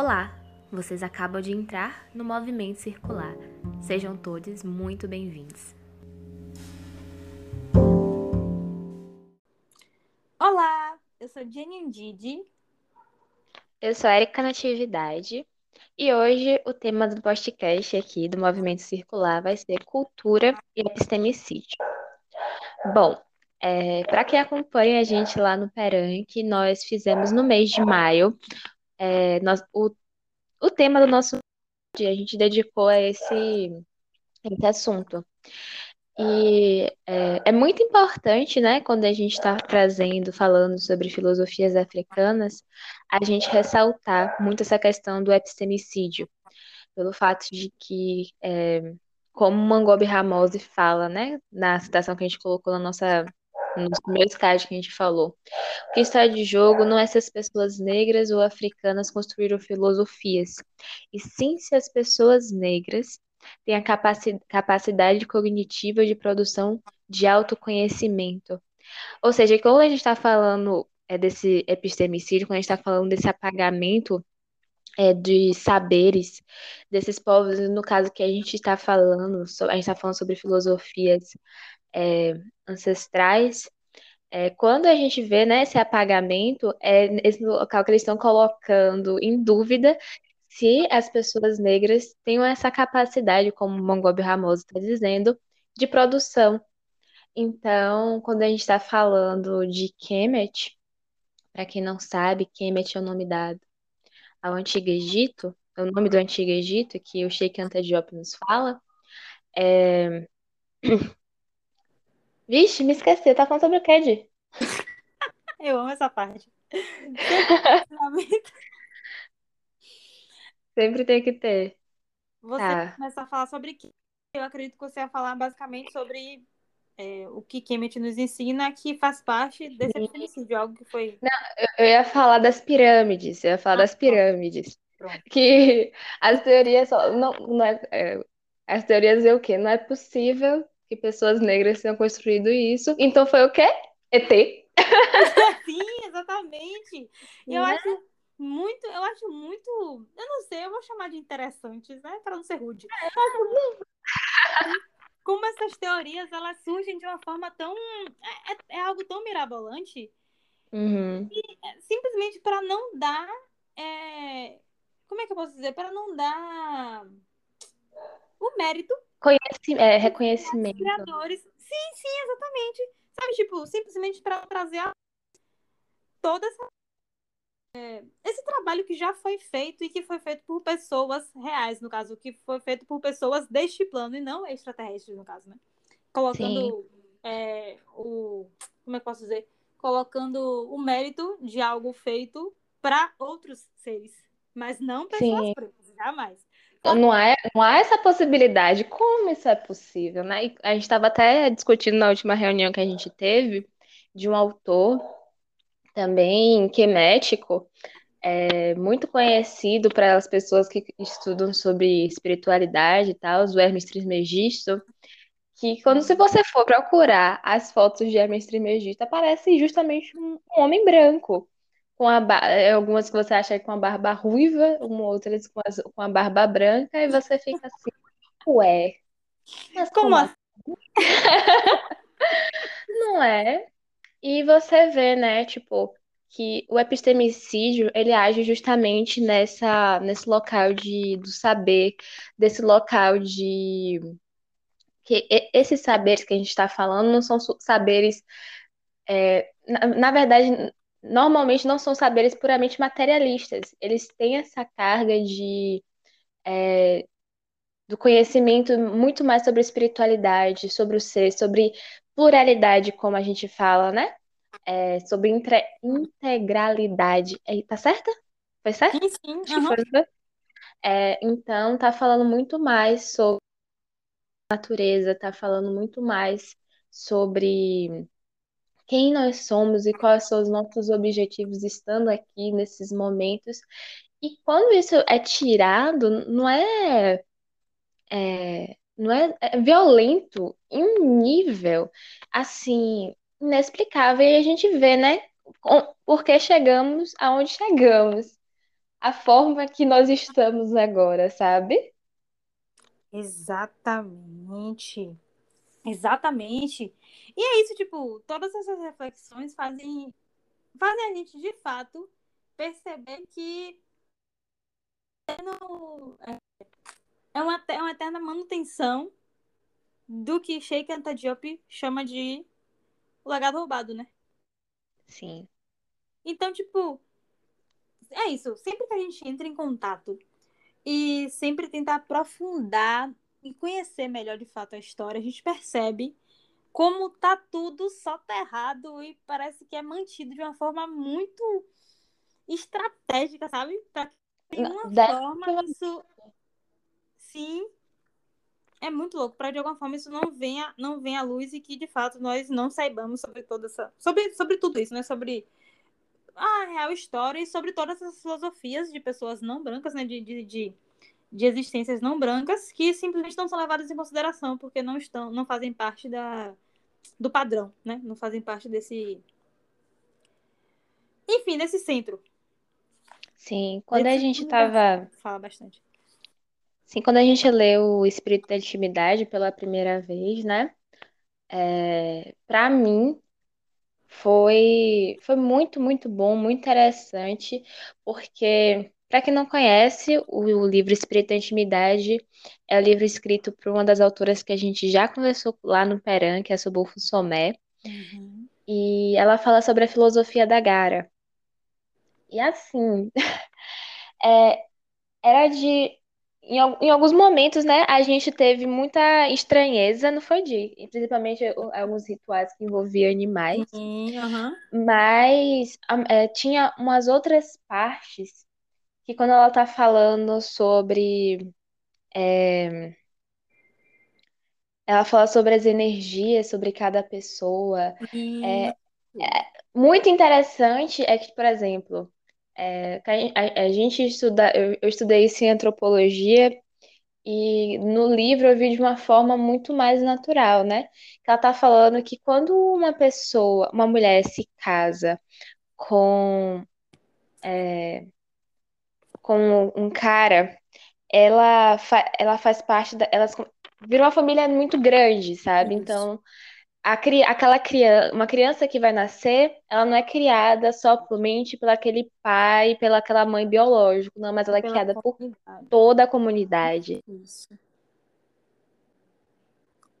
Olá! Vocês acabam de entrar no Movimento Circular. Sejam todos muito bem-vindos. Olá, eu sou Jenny Didi. Eu sou Erika Natividade e hoje o tema do podcast aqui do Movimento Circular vai ser cultura e epistemicídio. Bom, é, para quem acompanha a gente lá no Peranque, nós fizemos no mês de maio é, nós, o, o tema do nosso dia, a gente dedicou a esse, esse assunto. E é, é muito importante, né, quando a gente está trazendo, falando sobre filosofias africanas, a gente ressaltar muito essa questão do epistemicídio, pelo fato de que, é, como Mangobe Ramose fala, né, na citação que a gente colocou na nossa nos primeiros casos que a gente falou. O que está de jogo não é se as pessoas negras ou africanas construíram filosofias, e sim se as pessoas negras têm a capaci capacidade cognitiva de produção de autoconhecimento. Ou seja, quando a gente está falando é, desse epistemicídio, quando a gente está falando desse apagamento é, de saberes desses povos, no caso que a gente está falando, a gente está falando sobre filosofias é, ancestrais, é, quando a gente vê né, esse apagamento, é nesse local que eles estão colocando em dúvida se as pessoas negras têm essa capacidade, como Mongobi Ramoso está dizendo, de produção. Então, quando a gente está falando de Kemet, para quem não sabe, Kemet é o nome dado ao Antigo Egito, é o nome do Antigo Egito, que o Sheikh Anta nos fala. É... Vixe, me esqueci. Tá falando sobre o Di? Eu amo essa parte. Sempre tem que ter. Você Tá. começa a falar sobre que eu acredito que você ia falar basicamente sobre é, o que Kemet nos ensina, que faz parte desse epistemicídio, algo que foi. Eu ia falar das pirâmides. Eu ia falar Ah, das pirâmides. Pronto. Que as teorias só. Não, não é, é, as teorias dizem o quê? Não é possível que pessoas negras tenham construído isso. Então foi o quê? ET. Sim, exatamente. E eu Né? acho muito, eu acho muito, eu não sei, eu vou chamar de interessantes, né, para não ser rude. Como essas teorias elas surgem de uma forma tão, é, é- é algo tão mirabolante, Uhum. simplesmente para não dar, é, como é que eu posso dizer, para não dar o mérito Conheci, é, reconhecimento. criadores. Sim, sim, exatamente. Sabe, tipo, simplesmente para trazer a- toda essa é, esse trabalho que já foi feito e que foi feito por pessoas reais, no caso, que foi feito por pessoas deste plano e não extraterrestres, no caso, né? Colocando é, o. Como é que posso dizer? Colocando o mérito de algo feito para outros seres, mas não pessoas Sim. pretas, jamais. Não há, não há essa possibilidade. Como isso é possível, né? E a gente estava até discutindo na última reunião que a gente teve de um autor também quemético, é, muito conhecido para as pessoas que estudam sobre espiritualidade e tal, o Hermes Trismegisto, que quando se você for procurar as fotos de Hermes Trismegisto, aparece justamente um, um homem branco. Com a é, algumas que você acha com a barba ruiva, uma outras com, as- com a barba branca, e você fica assim, ué, mas Como como assim? não é? E você vê, né, tipo, que o epistemicídio, ele age justamente nessa, nesse local de, do saber, desse local de... que esses saberes que a gente está falando não são saberes, é, na, na verdade, normalmente não são saberes puramente materialistas. Eles têm essa carga de, é, do conhecimento muito mais sobre espiritualidade, sobre o ser, sobre pluralidade, como a gente fala, né? É, sobre intre- integralidade. É, tá certa? Foi certo? Sim, sim. Né? É, então, tá falando muito mais sobre natureza, tá falando muito mais sobre quem nós somos e quais são os nossos objetivos estando aqui nesses momentos. E quando isso é tirado, não é, é, não é, é violento em um nível assim inexplicável. E a gente vê, né, com- por que chegamos aonde chegamos. a forma que nós estamos agora, sabe? Exatamente. Exatamente. E é isso, tipo, todas essas reflexões fazem, fazem a gente, de fato, perceber que é uma, é uma eterna manutenção do que Sheikh Anta Diop chama de o legado roubado, né? Sim. Então, tipo, é isso. Sempre que a gente entra em contato e sempre tentar aprofundar e conhecer melhor de fato a história, a gente percebe como tá tudo soterrado e parece que é mantido de uma forma muito estratégica, sabe? Pra de alguma forma isso sim é muito louco para de alguma forma isso não venha não venha à luz e que de fato nós não saibamos sobre toda essa sobre, sobre tudo isso né? Sobre a real história e sobre todas essas filosofias de pessoas não brancas né? De, de, de, de existências não brancas que simplesmente não são levadas em consideração porque não estão não fazem parte da do padrão né não fazem parte desse enfim desse centro Sim, quando a gente tava. Fala bastante. Sim, quando a gente lê o Espírito da Intimidade pela primeira vez, né? É, para mim foi foi muito, muito bom, muito interessante, porque para quem não conhece, o, livro Espírito da Intimidade é o livro escrito por uma das autoras que a gente já conversou lá no Peran, que é a Sobulfo Somé. Uhum. E ela fala sobre a filosofia da Gara. E assim, é, era de. Em, em, alguns momentos, né, a gente teve muita estranheza, não foi de, principalmente alguns rituais que envolviam animais, uhum. mas é, tinha umas outras partes que quando ela tá falando sobre é, ela fala sobre as energias, sobre cada pessoa. É, é, muito interessante é que, por exemplo, é, a, a, gente estuda, eu, eu estudei isso em antropologia e no livro eu vi de uma forma muito mais natural, né? Que ela tá falando que quando uma pessoa, uma mulher se casa com é, com um cara, ela, fa, ela faz parte da, elas vira uma família muito grande, sabe? Isso. Então a, aquela criança, uma criança que vai nascer, ela não é criada somente pela aquele pai, pela aquela mãe biológica, não, mas ela é criada comunidade. por toda a comunidade. Isso.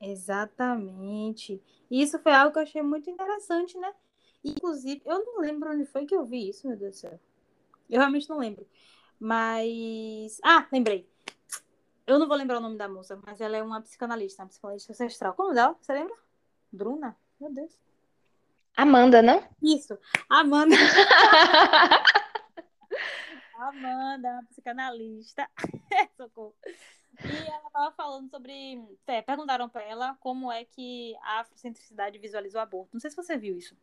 Exatamente. Isso foi algo que eu achei muito interessante, né? Inclusive, eu não lembro onde foi que eu vi isso, meu Deus do céu. Eu realmente não lembro. Mas. Ah, lembrei. Eu não vou lembrar o nome da moça, mas ela é uma psicanalista, uma psicanalista ancestral. Como dela? Você lembra? Bruna? Meu Deus. Amanda, não? Isso, Amanda. Amanda, psicanalista. Socorro. E ela estava falando sobre. É, perguntaram para ela como é que a afrocentricidade visualiza o aborto. Não sei se você viu isso.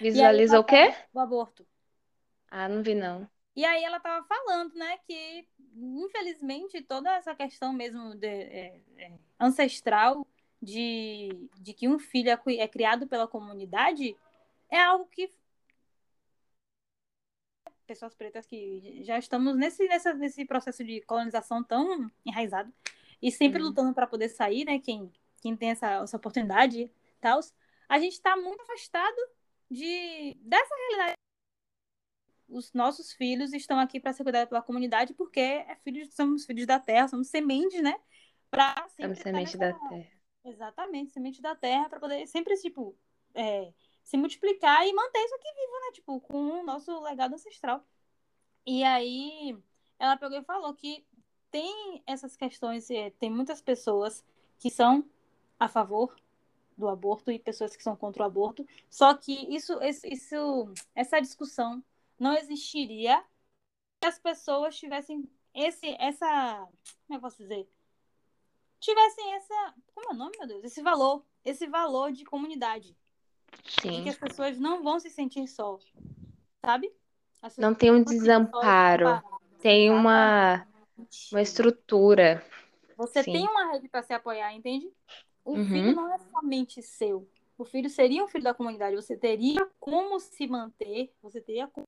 Visualiza o quê? O aborto. Ah, não vi não. E aí ela estava falando, né, que infelizmente toda essa questão mesmo de, é, é, ancestral de, de que um filho é, é criado pela comunidade é algo que pessoas pretas que já estamos nesse, nessa, nesse processo de colonização tão enraizado e sempre uhum. lutando para poder sair, né? Quem, quem tem essa, essa oportunidade tal, a gente está muito afastado de dessa realidade. Os nossos filhos estão aqui para ser cuidados pela comunidade porque é filhos, somos filhos da terra, somos sementes, né? Para somos semente da terra. Exatamente, semente da terra, para poder sempre, tipo, é, se multiplicar e manter isso aqui vivo, né? Tipo, com o nosso legado ancestral. E aí, ela pegou e falou que tem essas questões, é, tem muitas pessoas que são a favor do aborto e pessoas que são contra o aborto, só que isso, isso essa discussão não existiria se as pessoas tivessem esse, essa, como eu posso dizer? tivessem essa. Como é o nome, meu Deus? Esse valor. Esse valor de comunidade. Sim. Que as pessoas não vão se sentir só. Sabe? Não tem um desamparo. Tem uma, uma estrutura. Você Sim. tem uma rede para se apoiar, entende? O uhum. filho não é somente seu. O filho seria um filho da comunidade. Você teria como se manter, você teria como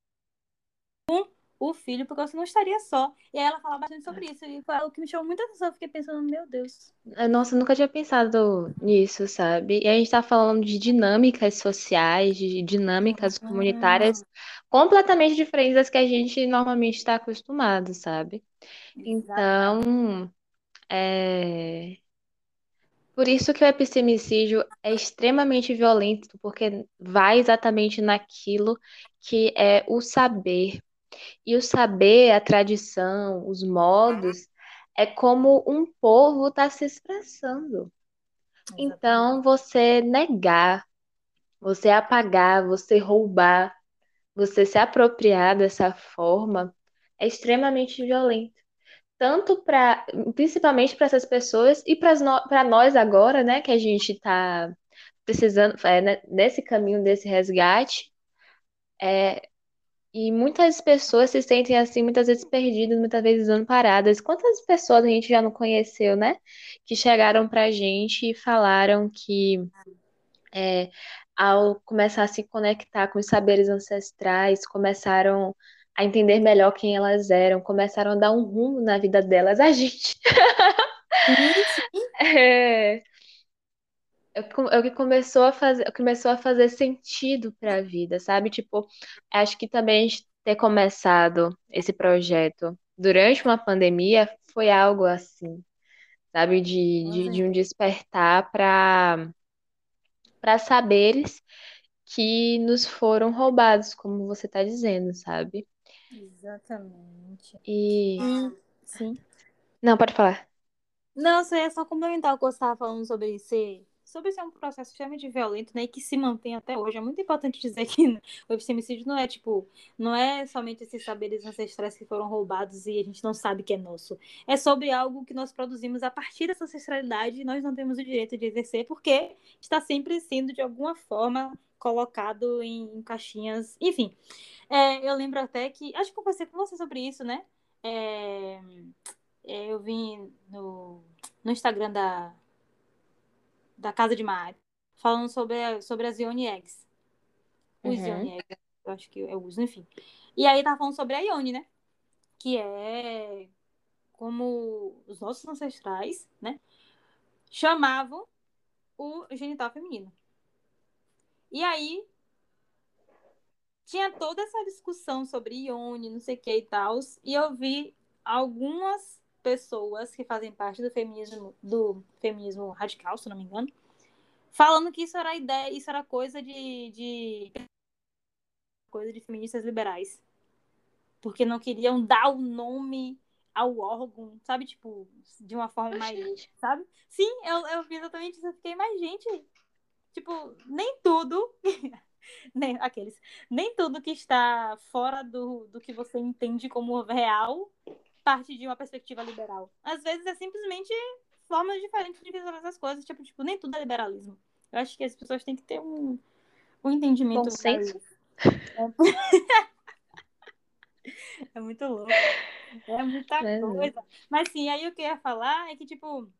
o filho, porque você não estaria só. E aí ela fala bastante sobre isso. E foi algo que me chamou muita atenção. Eu fiquei pensando, meu Deus. Nossa, eu nunca tinha pensado nisso, sabe? E a gente tá falando de dinâmicas sociais, de dinâmicas comunitárias completamente diferentes das que a gente normalmente está acostumado, sabe? Então, é... Por isso que o epistemicídio é extremamente violento, porque vai exatamente naquilo que é o saber. E o saber, a tradição, os modos, é como um povo está se expressando. Então, você negar, você apagar, você roubar, você se apropriar dessa forma é extremamente violento tanto para, principalmente para essas pessoas e para no, nós agora, né, que a gente está precisando, é, né, nesse caminho desse resgate, é, e muitas pessoas se sentem assim, muitas vezes perdidas, muitas vezes amparadas. Quantas pessoas a gente já não conheceu, né? Que chegaram pra gente e falaram que é, ao começar a se conectar com os saberes ancestrais, começaram a entender melhor quem elas eram, começaram a dar um rumo na vida delas. A gente. é, é que começou a fazer, começou a fazer sentido para a vida, sabe? Tipo, acho que também a gente ter começado esse projeto durante uma pandemia foi algo assim, sabe? De, de, de um despertar para para saberes que nos foram roubados, como você está dizendo, sabe? Exatamente. E. Sim. Não, pode falar. Não, isso é só complementar o que você estava falando sobre ser, sobre ser um processo extremamente violento, né, e que se mantém até hoje. É muito importante dizer que o epistemicídio não é tipo, não é somente esses saberes ancestrais que foram roubados e a gente não sabe que é nosso. É sobre algo que nós produzimos a partir dessa ancestralidade e nós não temos o direito de exercer porque está sempre sendo de alguma forma colocado em, em caixinhas, enfim. É, eu lembro até que. Acho que eu conversei com você sobre isso, né? É, é, eu vim no, no Instagram da, da Casa de Mar falando sobre, sobre as Ione Eggs. Os uhum. Ione Eggs, eu acho que eu uso, enfim. E aí tava falando sobre a Ione, né? Que é como os nossos ancestrais, né? Chamavam o genital feminino. E aí tinha toda essa discussão sobre Ione, não sei o que e tal, e eu vi algumas pessoas que fazem parte do feminismo, do feminismo radical, se não me engano, falando que isso era ideia, isso era coisa de, de coisa de feministas liberais. Porque não queriam dar o nome ao órgão, sabe? Tipo, de uma forma mais. Sabe? Sim, eu, eu vi exatamente isso. Eu fiquei, mas, gente, tipo, nem tudo nem, aqueles, nem tudo que está fora do, do que você entende como real parte de uma perspectiva liberal. Às vezes é simplesmente formas diferentes de visualizar as coisas, tipo, tipo, nem tudo é liberalismo. Eu acho que as pessoas têm que ter um, um entendimento. Bom senso. É... é muito louco. É muita é, coisa. Mas sim, aí o que eu ia falar é que, tipo,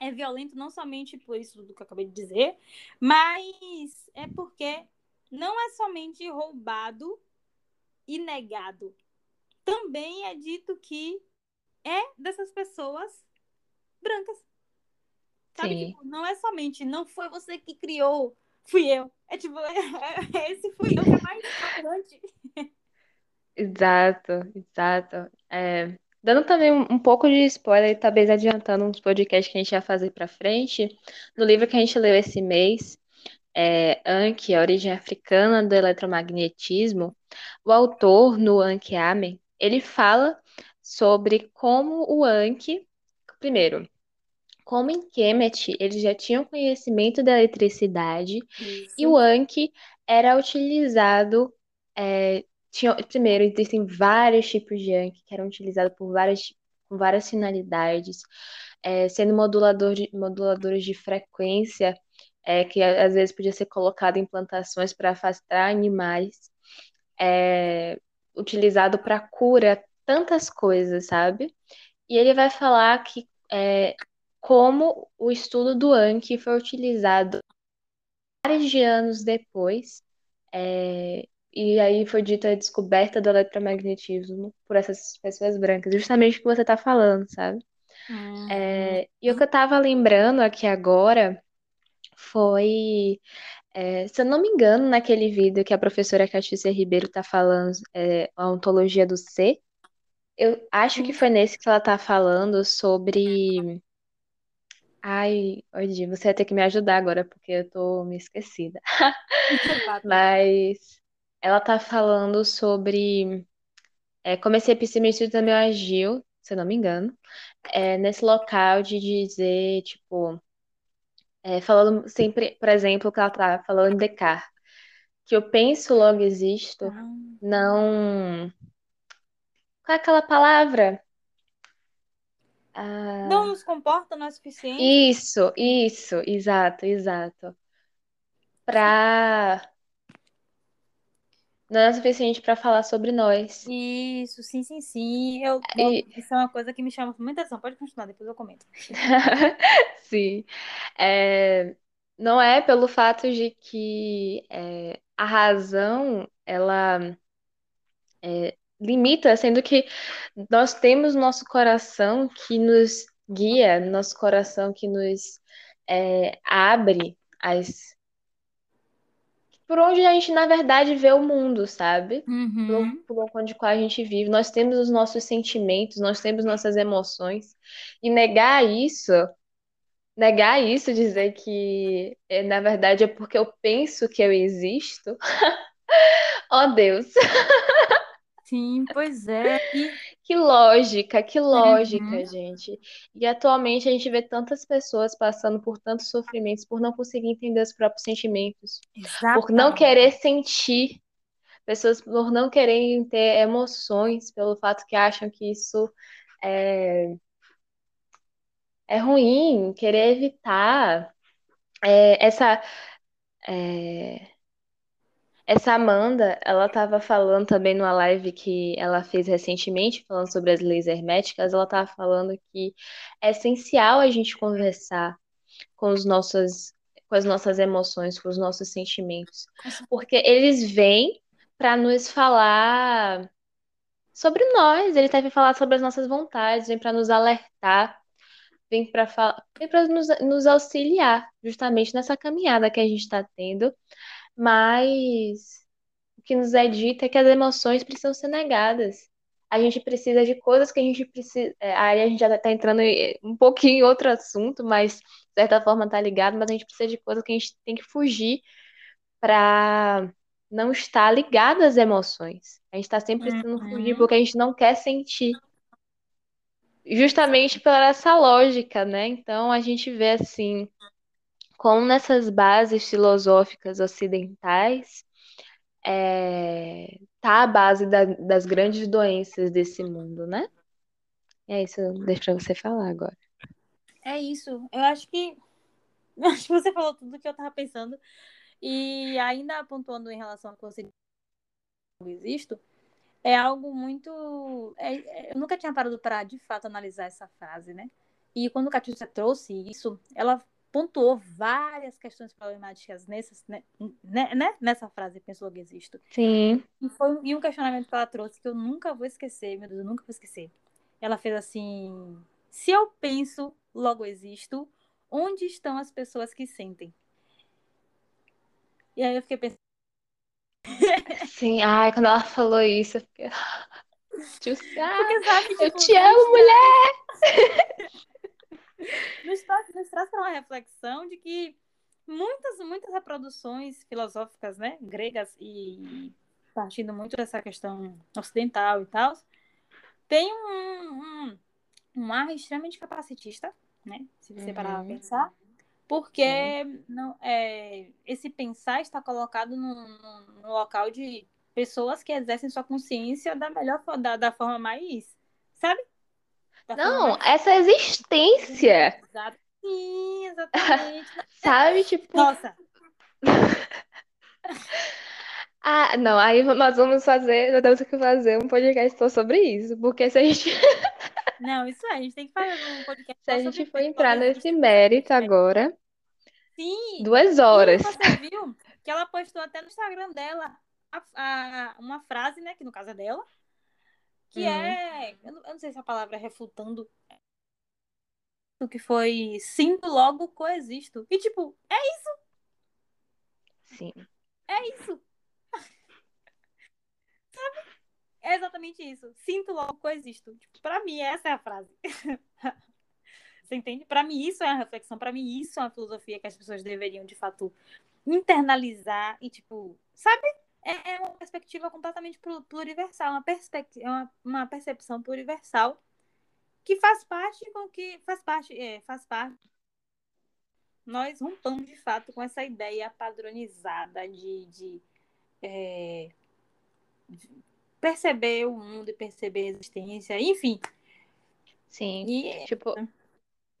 é violento não somente por isso do que eu acabei de dizer, mas é porque não é somente roubado e negado. Também é dito que é dessas pessoas brancas. Sabe? Tipo, não é somente, não foi você que criou, fui eu. É tipo, é, é, esse fui eu que é mais importante. Exato, exato. É, dando também um, um, pouco de spoiler, talvez adiantando uns podcasts que a gente vai fazer para frente, no livro que a gente leu esse mês, é, Anki, a origem africana do eletromagnetismo, o autor, no Anki Amen, ele fala sobre como o Anki, primeiro, como em Kemet eles já tinham conhecimento da eletricidade Isso. e o Anki era utilizado, é, tinha, primeiro, existem vários tipos de Anki que eram utilizados por várias, com várias finalidades, é, sendo modulador de, moduladores de frequência é, que às vezes podia ser colocado em plantações para afastar animais, é, utilizado para cura, tantas coisas, sabe? E ele vai falar que é, como o estudo do Anki foi utilizado vários de anos depois, é, e aí foi dita a descoberta do eletromagnetismo por essas pessoas brancas, justamente o que você tá falando, sabe? Uhum. É, e o que eu tava lembrando aqui agora foi, é, se eu não me engano, naquele vídeo que a professora Catícia Ribeiro tá falando, é, a ontologia do ser, eu acho que foi nesse que ela tá falando sobre. Ai, Odi, você vai ter que me ajudar agora, porque eu tô me esquecida. Mas ela tá falando sobre é, como esse epistemicídio também agiu, se eu não me engano, é, nesse local de dizer, tipo, é, falando sempre, por exemplo, que ela tá falando em Descartes, que eu penso, logo existo, Ah. não. Qual é aquela palavra? Ah, Não nos comporta, não é suficiente. Isso, isso, exato, exato. Pra. Não é suficiente pra falar sobre nós. Isso, sim, sim, sim. Eu, E- Isso é uma coisa que me chama muita atenção. Pode continuar, depois eu comento. Sim. É, não é pelo fato de que é, a razão ela é, limita, sendo que nós temos nosso coração que nos guia, nosso coração que nos é, abre as por onde a gente na verdade vê o mundo, sabe? Pelo, pelo onde qual a gente vive. Nós temos os nossos sentimentos, nós temos nossas emoções. E negar isso, negar isso, dizer que é, na verdade é porque eu penso que eu existo. Oh, Deus, Sim, pois é. E que lógica, que lógica, Uhum. gente. E atualmente a gente vê tantas pessoas passando por tantos sofrimentos por não conseguir entender os próprios sentimentos. por não Exatamente. querer sentir, pessoas por não quererem ter emoções, pelo fato que acham que isso é, é ruim, querer evitar. É, essa, é, essa Amanda, ela estava falando também numa live que ela fez recentemente, falando sobre as leis herméticas, ela estava falando que é essencial a gente conversar com os nossos, com as nossas emoções, com os nossos sentimentos, porque eles vêm para nos falar sobre nós, ele deve falar sobre as nossas vontades, vem para nos alertar, vem para falar, vem para nos, nos auxiliar justamente nessa caminhada que a gente está tendo, mas o que nos é dito é que as emoções precisam ser negadas. A gente precisa de coisas que a gente precisa. é, Aí a gente já está entrando um pouquinho em outro assunto, mas de certa forma tá ligado, mas a gente precisa de coisas que a gente tem que fugir para não estar ligado às emoções. A gente está sempre precisando fugir Uhum. porque a gente não quer sentir. Justamente pela essa lógica, né? Então a gente vê assim, como nessas bases filosóficas ocidentais, é, tá a base da- das grandes doenças desse mundo, né? É isso, deixa pra você falar agora. É isso. Eu acho que. Acho que você falou tudo que eu tava pensando. E ainda pontuando em relação ao não existo, é algo muito. é- é- eu nunca tinha parado para de fato analisar essa frase, né? E quando a Catiúcia trouxe isso, ela pontuou várias questões problemáticas nessas, né, né, né? nessa frase, penso logo existo. Sim, E foi e um questionamento que ela trouxe que eu nunca vou esquecer, meu Deus, eu nunca vou esquecer. Ela fez assim: se eu penso, logo existo, onde estão as pessoas que sentem? E aí eu fiquei pensando, sim. Ai, quando ela falou isso, eu fiquei. Porque sabe, eu tipo, te amo, mulher! nos traz, nos traz para uma reflexão de que muitas, muitas reproduções filosóficas, né, gregas e partindo muito dessa questão ocidental e tal, tem um, um, um ar extremamente capacitista, né, se você parar Uhum. para pensar, porque não, é, esse pensar está colocado num local de pessoas que exercem sua consciência da melhor da, da forma mais, sabe? Forma Não, essa existência, Exato. Sim, exatamente. sabe? Tipo, Nossa, ah, não, aí nós vamos fazer, nós temos que fazer um podcast só sobre isso, porque se a gente, não, isso é, a gente tem que fazer um podcast se a gente for entrar nesse mérito agora, Sim, duas horas. você viu que ela postou até no Instagram dela a- a- uma frase, né, que no caso é dela, que Uhum. é, eu não, eu não sei se a palavra é refutando, o que foi sinto logo coexisto. E tipo, é Sim. isso. É exatamente isso. Sinto logo coexisto. Tipo, pra mim, essa é a frase. Você entende? Pra mim, isso é uma reflexão. Pra mim, isso é uma filosofia que as pessoas deveriam, de fato, internalizar e, tipo, sabe? É, é uma perspectiva completamente plu- pluriversal, uma, perspectiva, uma, uma percepção pluriversal que faz parte com que faz parte, é, faz parte. Nós rompamos de fato com essa ideia padronizada de, de, é, de perceber o mundo e perceber a existência, enfim. Sim. E Tipo,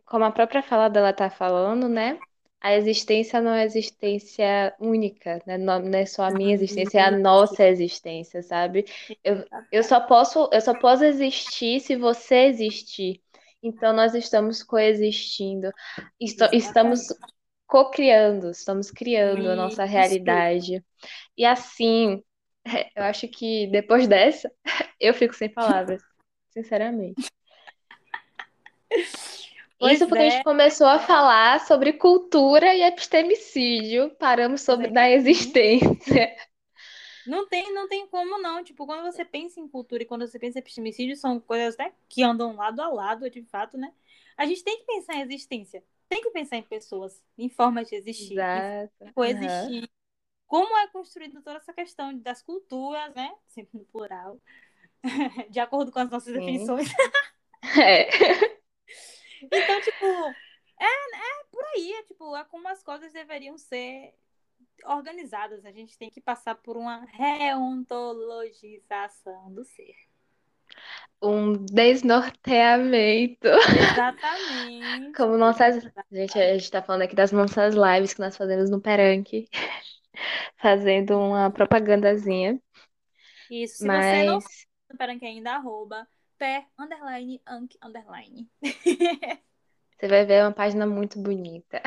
como a própria fala dela tá falando, né? A existência não é existência única, né? Não, não é só a minha existência, é a nossa existência, sabe? Eu, eu só posso, eu só posso existir se você existir. Então nós estamos coexistindo, estamos co-criando, estamos criando a nossa realidade. E assim, eu acho que depois dessa, eu fico sem palavras, sinceramente. Pois Isso porque a é. gente começou a falar sobre cultura e epistemicídio, paramos sobre na existência. Não tem, não tem como não. Tipo, quando você pensa em cultura e quando você pensa em epistemicídio, são coisas né, que andam lado a lado, de fato, né? A gente tem que pensar em existência. Tem que pensar em pessoas, em formas de existir, Exato. Aham. coexistir. Como é construída toda essa questão das culturas, né? Sempre no plural. De acordo com as nossas Sim. definições. É. Então, tipo, é, é por aí, é, tipo, é como as coisas deveriam ser organizadas. A gente tem que passar por uma reontologização do ser. Um desnorteamento. Exatamente. Como nossas. Gente, a gente tá falando aqui das nossas lives que nós fazemos no Peranque. Fazendo uma propagandazinha. Isso, se você não Mas. espera que ainda, arroba per, underline, ank, underline. Você vai ver é uma página muito bonita.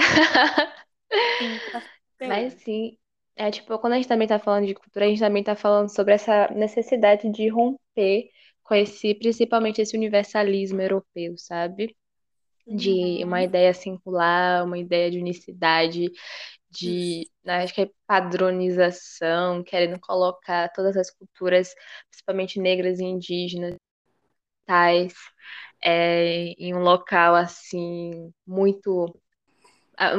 Sim, bastante Mas sim, é tipo, quando a gente também tá falando de cultura, a gente também tá falando sobre essa necessidade de romper com esse, principalmente esse universalismo europeu, sabe? De uma Uhum. ideia singular, uma ideia de unicidade, de, né, acho que é padronização, querendo colocar todas as culturas, principalmente negras e indígenas, tais, é, em um local assim muito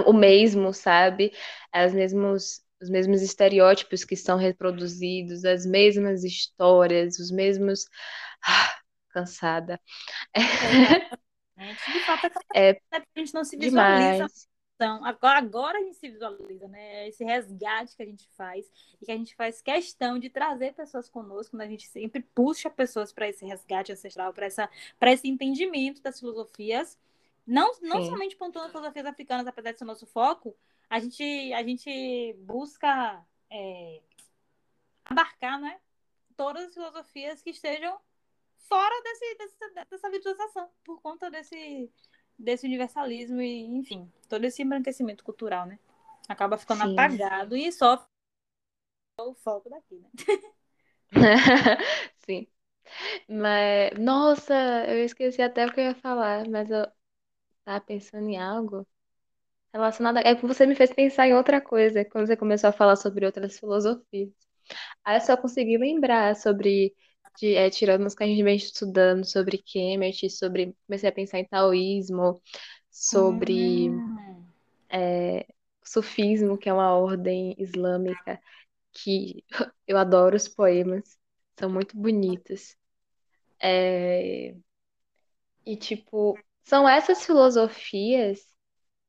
o mesmo, sabe? As mesmos, os mesmos estereótipos que são reproduzidos, as mesmas histórias, os mesmos. Ah, cansada. Exatamente. De fato, É é a gente não se visualiza demais. Então, agora, agora a gente se visualiza, né? Esse resgate que a gente faz e que a gente faz questão de trazer pessoas conosco, né? A gente sempre puxa pessoas para esse resgate ancestral, para essa, para esse entendimento das filosofias, não, não Sim. somente pontuando as filosofias africanas, apesar de ser o nosso foco, a gente, a gente busca é, abarcar, né? Todas as filosofias que estejam fora desse, desse, dessa visualização, por conta desse, desse universalismo e, enfim, todo esse embranquecimento cultural, né? Acaba ficando Sim. apagado e só o foco daqui, né? Sim. Mas, nossa, eu esqueci até o que eu ia falar, mas eu tava pensando em algo relacionado a... É que você me fez pensar em outra coisa, quando você começou a falar sobre outras filosofias. Aí eu só consegui lembrar sobre, de, é, tirando os que a gente vem estudando, sobre Kemet, sobre... Comecei a pensar em taoísmo, sobre Hum, é, sufismo, que é uma ordem islâmica que eu adoro os poemas, são muito bonitos. É, e, tipo, são essas filosofias.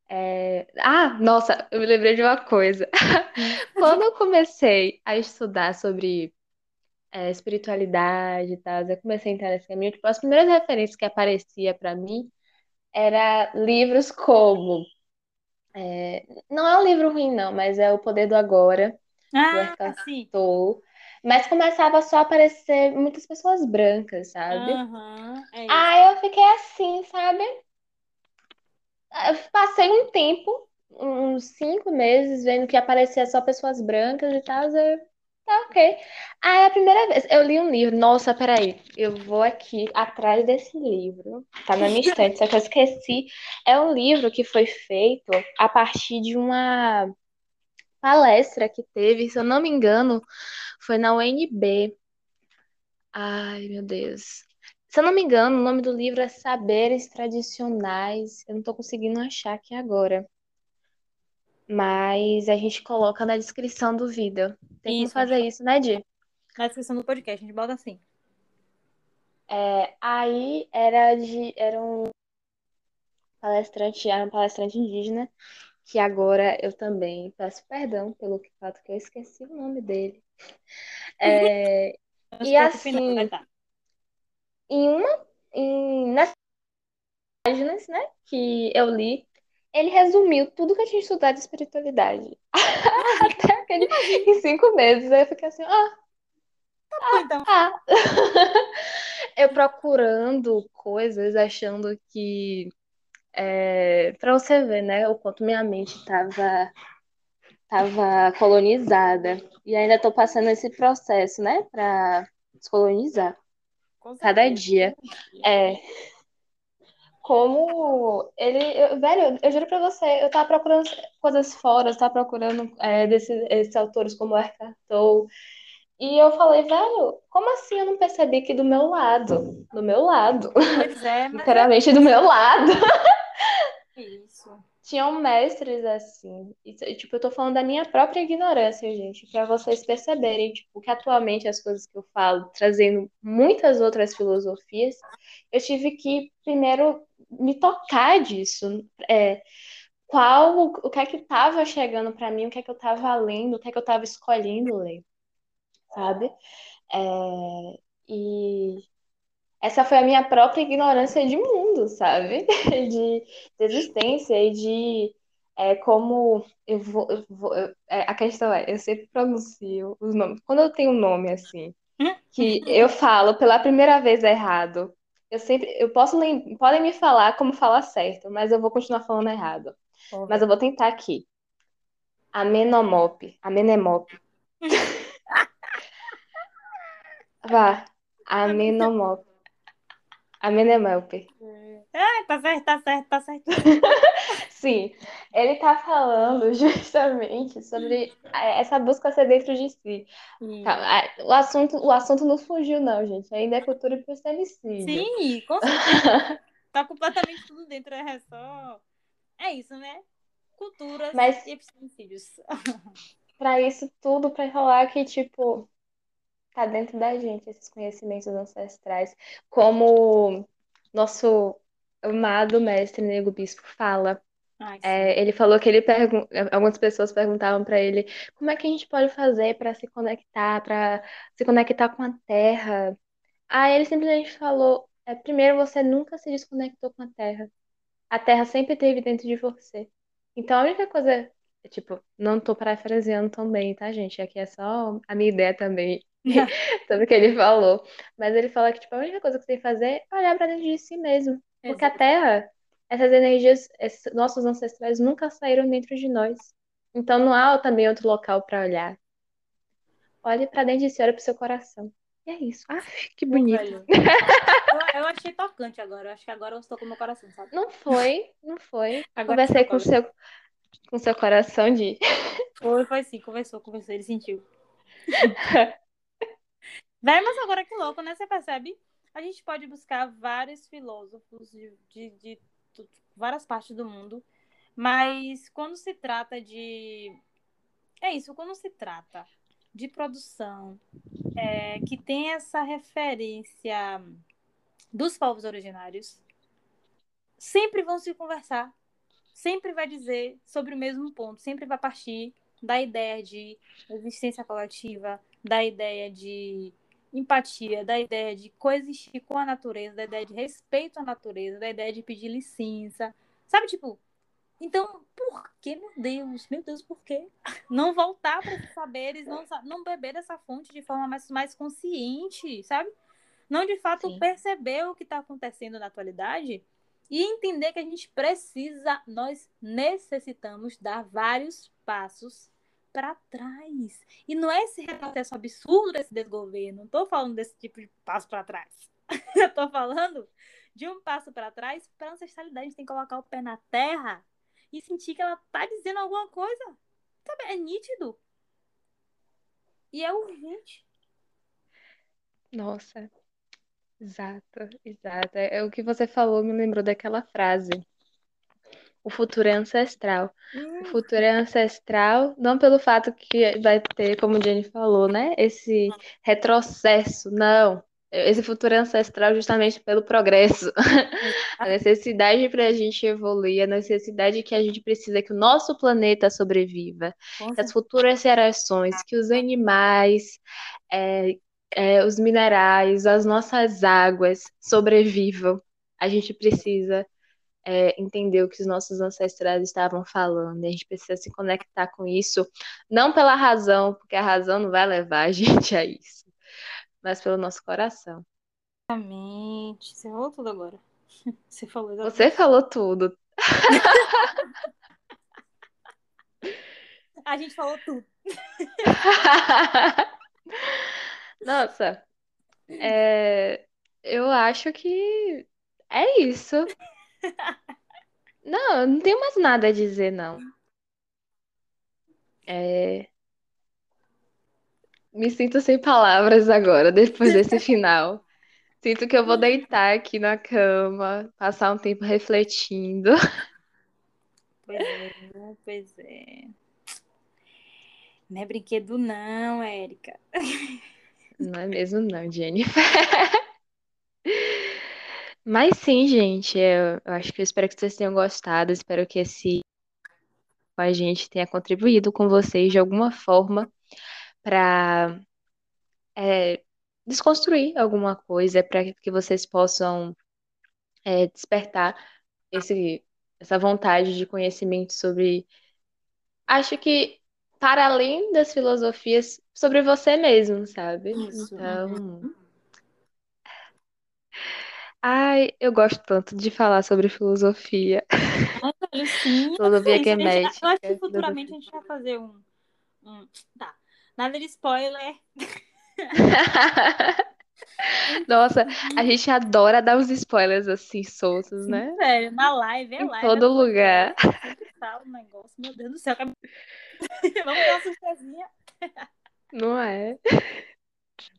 é, Ah, nossa, eu me lembrei de uma coisa. sim. Quando eu comecei a estudar sobre é, espiritualidade e tal, eu comecei a entrar nesse caminho, tipo, as primeiras referências que aparecia pra mim era livros como. é, Não é um livro ruim, não, mas é O Poder do Agora, do Ah. Tolle. Mas começava só a aparecer muitas pessoas brancas, sabe? Aham, é. Aí eu fiquei assim, sabe? Eu passei um tempo, uns cinco meses, vendo que aparecia só pessoas brancas e tal. Eu Tá ok. Ah, é a primeira vez. Eu li um livro. Nossa, peraí. Eu vou aqui atrás desse livro. Tá na minha estante, só que eu esqueci. É um livro que foi feito a partir de uma palestra que teve, se eu não me engano, foi na UNB. Ai, meu Deus. Se eu não me engano, o nome do livro é Saberes Tradicionais. Eu não tô conseguindo achar aqui agora. Mas a gente coloca na descrição do vídeo. Tem Isso, como fazer isso, né, Di? Na descrição do podcast, a gente bota assim. É, aí era de era um palestrante, era um palestrante indígena, que agora eu também peço perdão pelo fato que eu esqueci o nome dele. É, E assim- vai tá. em uma em, nessas páginas, né, que eu li, ele resumiu tudo que eu tinha estudado de espiritualidade. Até aquele em cinco meses. Aí eu fiquei assim, ah, Tá, então. ah. Eu procurando coisas, achando que é, para você ver, né, o quanto minha mente estava tava colonizada. E ainda tô passando esse processo, né, para descolonizar. Cada dia. É. Como ele. eu- velho, eu juro pra você, eu tava procurando coisas fora, eu tava procurando é, desses, esses autores como Tolle. E eu falei, velho, como assim eu não percebi que do meu lado, do meu lado, Pois é, mas literalmente do meu lado, é isso. Tinham mestres assim. E, tipo, eu tô falando da minha própria ignorância, gente, pra vocês perceberem, tipo, que atualmente as coisas que eu falo, trazendo muitas outras filosofias, eu tive que primeiro me tocar disso. É, qual, o que é que tava chegando pra mim, o que é que eu tava lendo, o que é que eu tava escolhendo ler, sabe? É, e essa foi a minha própria ignorância de mundo, sabe? De, de existência e de é, como eu vou, eu vou- eu- é, a questão é, eu sempre pronuncio os nomes. Quando eu tenho um nome assim, que eu falo pela primeira vez errado, eu sempre, eu posso podem me falar como falar certo, mas eu vou continuar falando errado. Mas eu vou tentar aqui. Amenomop, Amenemop. Vá, Amenomop. Amenemop. Ah, tá certo, tá certo, tá certo. Sim, ele tá falando justamente sobre é, essa busca ser dentro de si. Ah, O assunto, o assunto não fugiu, não, gente. Ainda é cultura e epistemicídio. Sim, com certeza. Tá completamente tudo dentro, é só. É isso, né? Culturas Mas- e epistemicídios. Pra isso tudo, pra falar que, tipo, tá dentro da gente esses conhecimentos ancestrais. Como nosso amado mestre Nego Bispo fala. Ai. É, ele falou que ele pergun algumas pessoas perguntavam para ele como é que a gente pode fazer para se conectar, para se conectar com a Terra. Aí ele simplesmente falou: é, primeiro você nunca se desconectou com a Terra. A Terra sempre esteve dentro de você. Então a única coisa, tipo, não tô parafraseando também, tá, gente? Aqui é só a minha ideia também sobre o que ele falou. Mas ele fala que tipo, a única coisa que você tem que fazer é olhar para dentro de si mesmo. Porque a. Terra, essas energias, esses nossos ancestrais nunca saíram dentro de nós. Então não há também outro local para olhar. Olhe para dentro de si, olhe pro seu coração. E é isso. Ah, que bonito. Eu, eu achei tocante agora. Eu acho que agora eu estou com o meu coração, sabe? Não foi, não foi. Agora Conversei com seu, com seu coração de. Foi, foi sim, conversou, conversou, ele sentiu. Véi, mas agora que louco, né? Você percebe? A gente pode buscar vários filósofos de, de, de tu- várias partes do mundo, mas quando se trata de. É isso, quando se trata de produção é, que tem essa referência dos povos originários, sempre vão se conversar, sempre vai dizer sobre o mesmo ponto, sempre vai partir da ideia de existência coletiva, da ideia de empatia, da ideia de coexistir com a natureza, da ideia de respeito à natureza, da ideia de pedir licença. Sabe, tipo, então, por que, meu Deus, meu Deus, por quê? Não voltar para esses saberes, não, não beber dessa fonte de forma mais, mais consciente, sabe? Não de fato Sim. perceber o que está acontecendo na atualidade e entender que a gente precisa, nós necessitamos dar vários passos para trás. E não é esse retrocesso absurdo desse desgoverno. Não tô falando desse tipo de passo para trás. Tô falando de um passo para trás para ancestralidade. A gente tem que colocar o pé na terra e sentir que ela tá dizendo alguma coisa. Sabe? É nítido. E é urgente. Nossa, exato, exato. É, o que você falou me lembrou daquela frase. O futuro é ancestral. O futuro é ancestral, não pelo fato que vai ter, como o Jenny falou, né? Esse retrocesso, não. Esse futuro é ancestral justamente pelo progresso. A necessidade para a gente evoluir, a necessidade que a gente precisa que o nosso planeta sobreviva, que as futuras gerações, que os animais, é, é, os minerais, as nossas águas sobrevivam. A gente precisa é, entender o que os nossos ancestrais estavam falando. A gente precisa se conectar com isso, não pela razão, porque a razão não vai levar a gente a isso, mas pelo nosso coração. Exatamente. Você falou tudo agora. Você falou exatamente. Você falou tudo. A gente falou tudo. Nossa, é, eu acho que é isso. Não, não tenho mais nada a dizer, não. É, me sinto sem palavras agora, depois desse final. Sinto que eu vou deitar aqui na cama, passar um tempo refletindo. Pois é, pois é. Não é brinquedo, não, Érica. Não é mesmo, não, Jennifer. Mas sim, gente, eu, eu acho que eu espero que vocês tenham gostado. Espero que esse com a gente tenha contribuído com vocês de alguma forma para desconstruir alguma coisa, para que vocês possam é, despertar esse, essa vontade de conhecimento sobre. Acho que para além das filosofias, sobre você mesmo, sabe? Isso. Então. Ai, eu gosto tanto de falar sobre filosofia. Olha, sim, Filosofia sei, a gente- Eu acho que futuramente a gente vai fazer um. um- Tá. Nada de spoiler. Nossa, a gente adora dar uns spoilers assim, soltos, né? Sério, na live, é Em live. todo é lugar. podcast, Sempre fala um negócio, meu Deus do céu. Vamos dar uma surpresinha. Não é?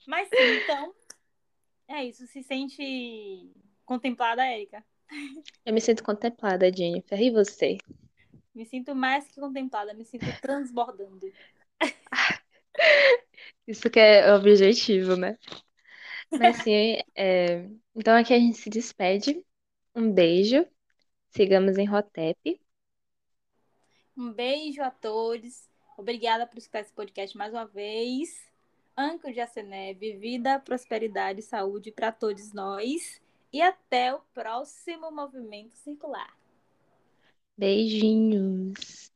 Mas sim, então. É isso. Se sente contemplada, Érica? Eu me sinto contemplada, Jennifer. E você? Me sinto mais que contemplada, me sinto transbordando. Isso que é o objetivo, né? Mas sim, é... então aqui a gente se despede. Um beijo. Sigamos em Rotep. Um beijo a todos. Obrigada por escutar esse podcast mais uma vez. Anco de Aceneve, vida, prosperidade e saúde para todos nós. E até o próximo movimento circular. Beijinhos.